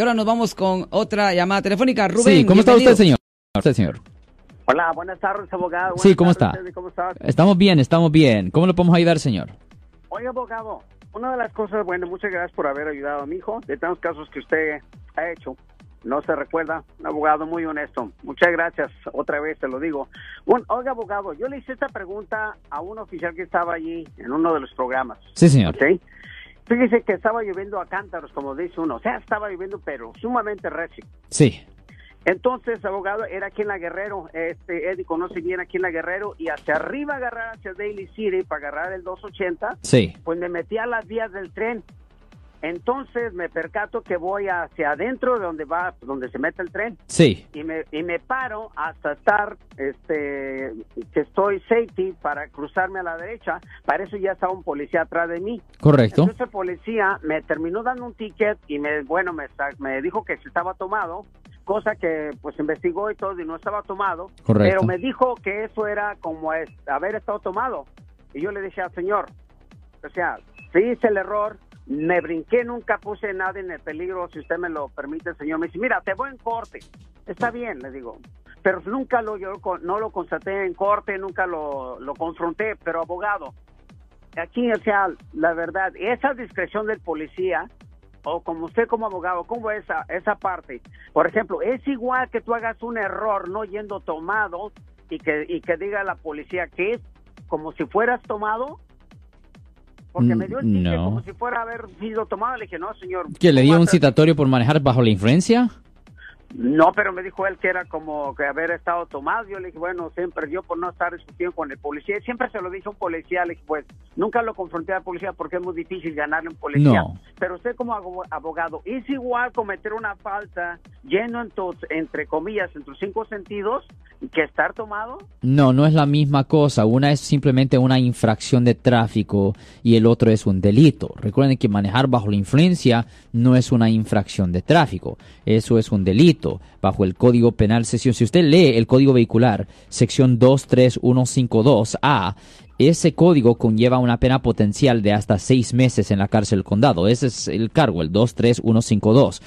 Ahora nos vamos con otra llamada telefónica. Rubén, Sí, ¿cómo está bienvenido. usted, señor? Usted, señor. Hola, buenas tardes, abogado. Sí, Buenas ¿cómo tardes, está? ¿Cómo estás? Estamos bien, estamos bien. ¿Cómo le podemos ayudar, señor? Oye, abogado, una de las cosas, bueno, muchas gracias por haber ayudado a mi hijo. De tantos casos que usted ha hecho, no se recuerda, un abogado muy honesto. Muchas gracias, otra vez te lo digo. Un, oiga, abogado, yo le hice esta pregunta a un oficial que estaba allí en uno de los programas. Sí, señor. ¿ok? Fíjese que estaba lloviendo a cántaros, como dice uno. O sea, estaba lloviendo, pero sumamente recio. Sí. Entonces, abogado, era aquí en la Guerrero, este Eddie conoce bien aquí en la Guerrero, y hacia arriba agarrar hacia Daily City para agarrar el 280, Sí. pues me metí a las vías del tren. Entonces me percato que voy hacia adentro de donde va, donde se mete el tren, Sí. y me, y me paro hasta estar, este, que estoy safety para cruzarme a la derecha, para eso ya estaba un policía atrás de mí. Correcto. Entonces el policía me terminó dando un ticket y me, bueno, me, me dijo que se estaba tomado, cosa que pues investigó y todo y no estaba tomado. Correcto. Pero me dijo que eso era como es, haber estado tomado. Y yo le dije al señor, o sea, sí hice el error, me brinqué, nunca puse nada en el peligro, si usted me lo permite, señor. Me dice, mira, te voy en corte. Está bien, le digo. Pero nunca lo, yo no lo constaté en corte, nunca lo, lo confronté, pero abogado, aquí, o sea, la verdad, esa discreción del policía, o como usted como abogado, ¿cómo es esa, esa parte? Por ejemplo, es igual que tú hagas un error no yendo tomado y que, y que diga la policía que es como si fueras tomado. Porque me dio el ticket No. como si fuera haber sido tomado. Le dije, no, señor. ¿Que le dio ¿cómo un a ser?" citatorio por manejar bajo la influencia? No, pero me dijo él que era como que haber estado tomado. Yo le dije, bueno, siempre yo por no estar discutiendo con el policía, siempre se lo dije a un policía, le dije, pues nunca lo confronté al policía porque es muy difícil ganarle a un policía. No. Pero usted como abo- abogado, ¿es igual cometer una falta lleno en tus, entre comillas, en tus cinco sentidos que estar tomado? No, no es la misma cosa. Una es simplemente una infracción de tráfico y el otro es un delito. Recuerden que manejar bajo la influencia no es una infracción de tráfico. Eso es un delito bajo el Código Penal sección. Si usted lee el Código Vehicular, sección 23152A, ese código conlleva una pena potencial de hasta seis meses en la cárcel del condado. Ese es el cargo, el 23152.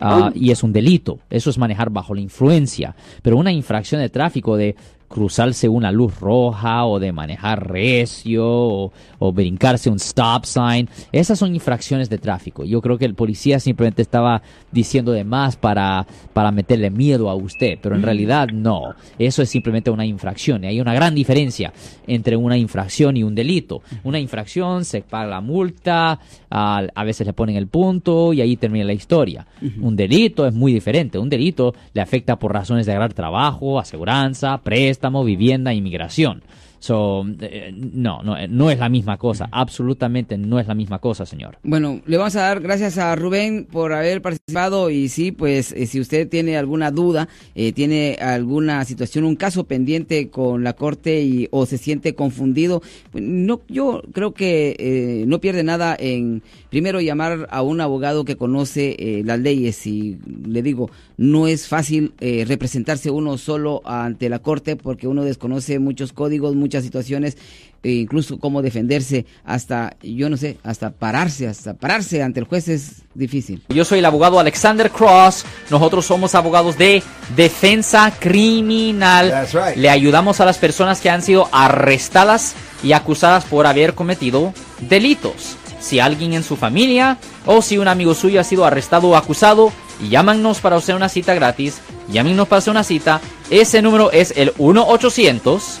Ah, y es un delito. Eso es manejar bajo la influencia. Pero una infracción de tráfico de cruzarse una luz roja o de manejar recio o, o brincarse un stop sign, esas son infracciones de tráfico. Yo creo que el policía simplemente estaba diciendo de más para, para meterle miedo a usted, pero en realidad no. Eso es simplemente una infracción. Y hay una gran diferencia entre una infracción y un delito. Una infracción se paga la multa, a, a veces le ponen el punto y ahí termina la historia. Un delito es muy diferente. Un delito le afecta por razones de agarrar trabajo, aseguranza, préstamo, vivienda, inmigración. So, eh, no, no, eh, no es la misma cosa. Absolutamente no es la misma cosa, señor. Bueno, le vamos a dar gracias a Rubén por haber participado y sí, pues eh, si usted tiene alguna duda, eh, tiene alguna situación, un caso pendiente con la corte y o se siente confundido, pues, no, yo creo que eh, no pierde nada en primero llamar a un abogado que conoce eh, las leyes y le digo, no es fácil eh, representarse uno solo ante la corte porque uno desconoce muchos códigos, muchas situaciones, e incluso cómo defenderse, hasta, yo no sé, hasta pararse, hasta pararse ante el juez es difícil. Yo soy el abogado Alexander Cross. Nosotros somos abogados de defensa criminal. That's right. Le ayudamos a las personas que han sido arrestadas y acusadas por haber cometido delitos. Si alguien en su familia o si un amigo suyo ha sido arrestado o acusado, llámanos para hacer una cita gratis. Llámenos para hacer una cita. Ese número es el 1 800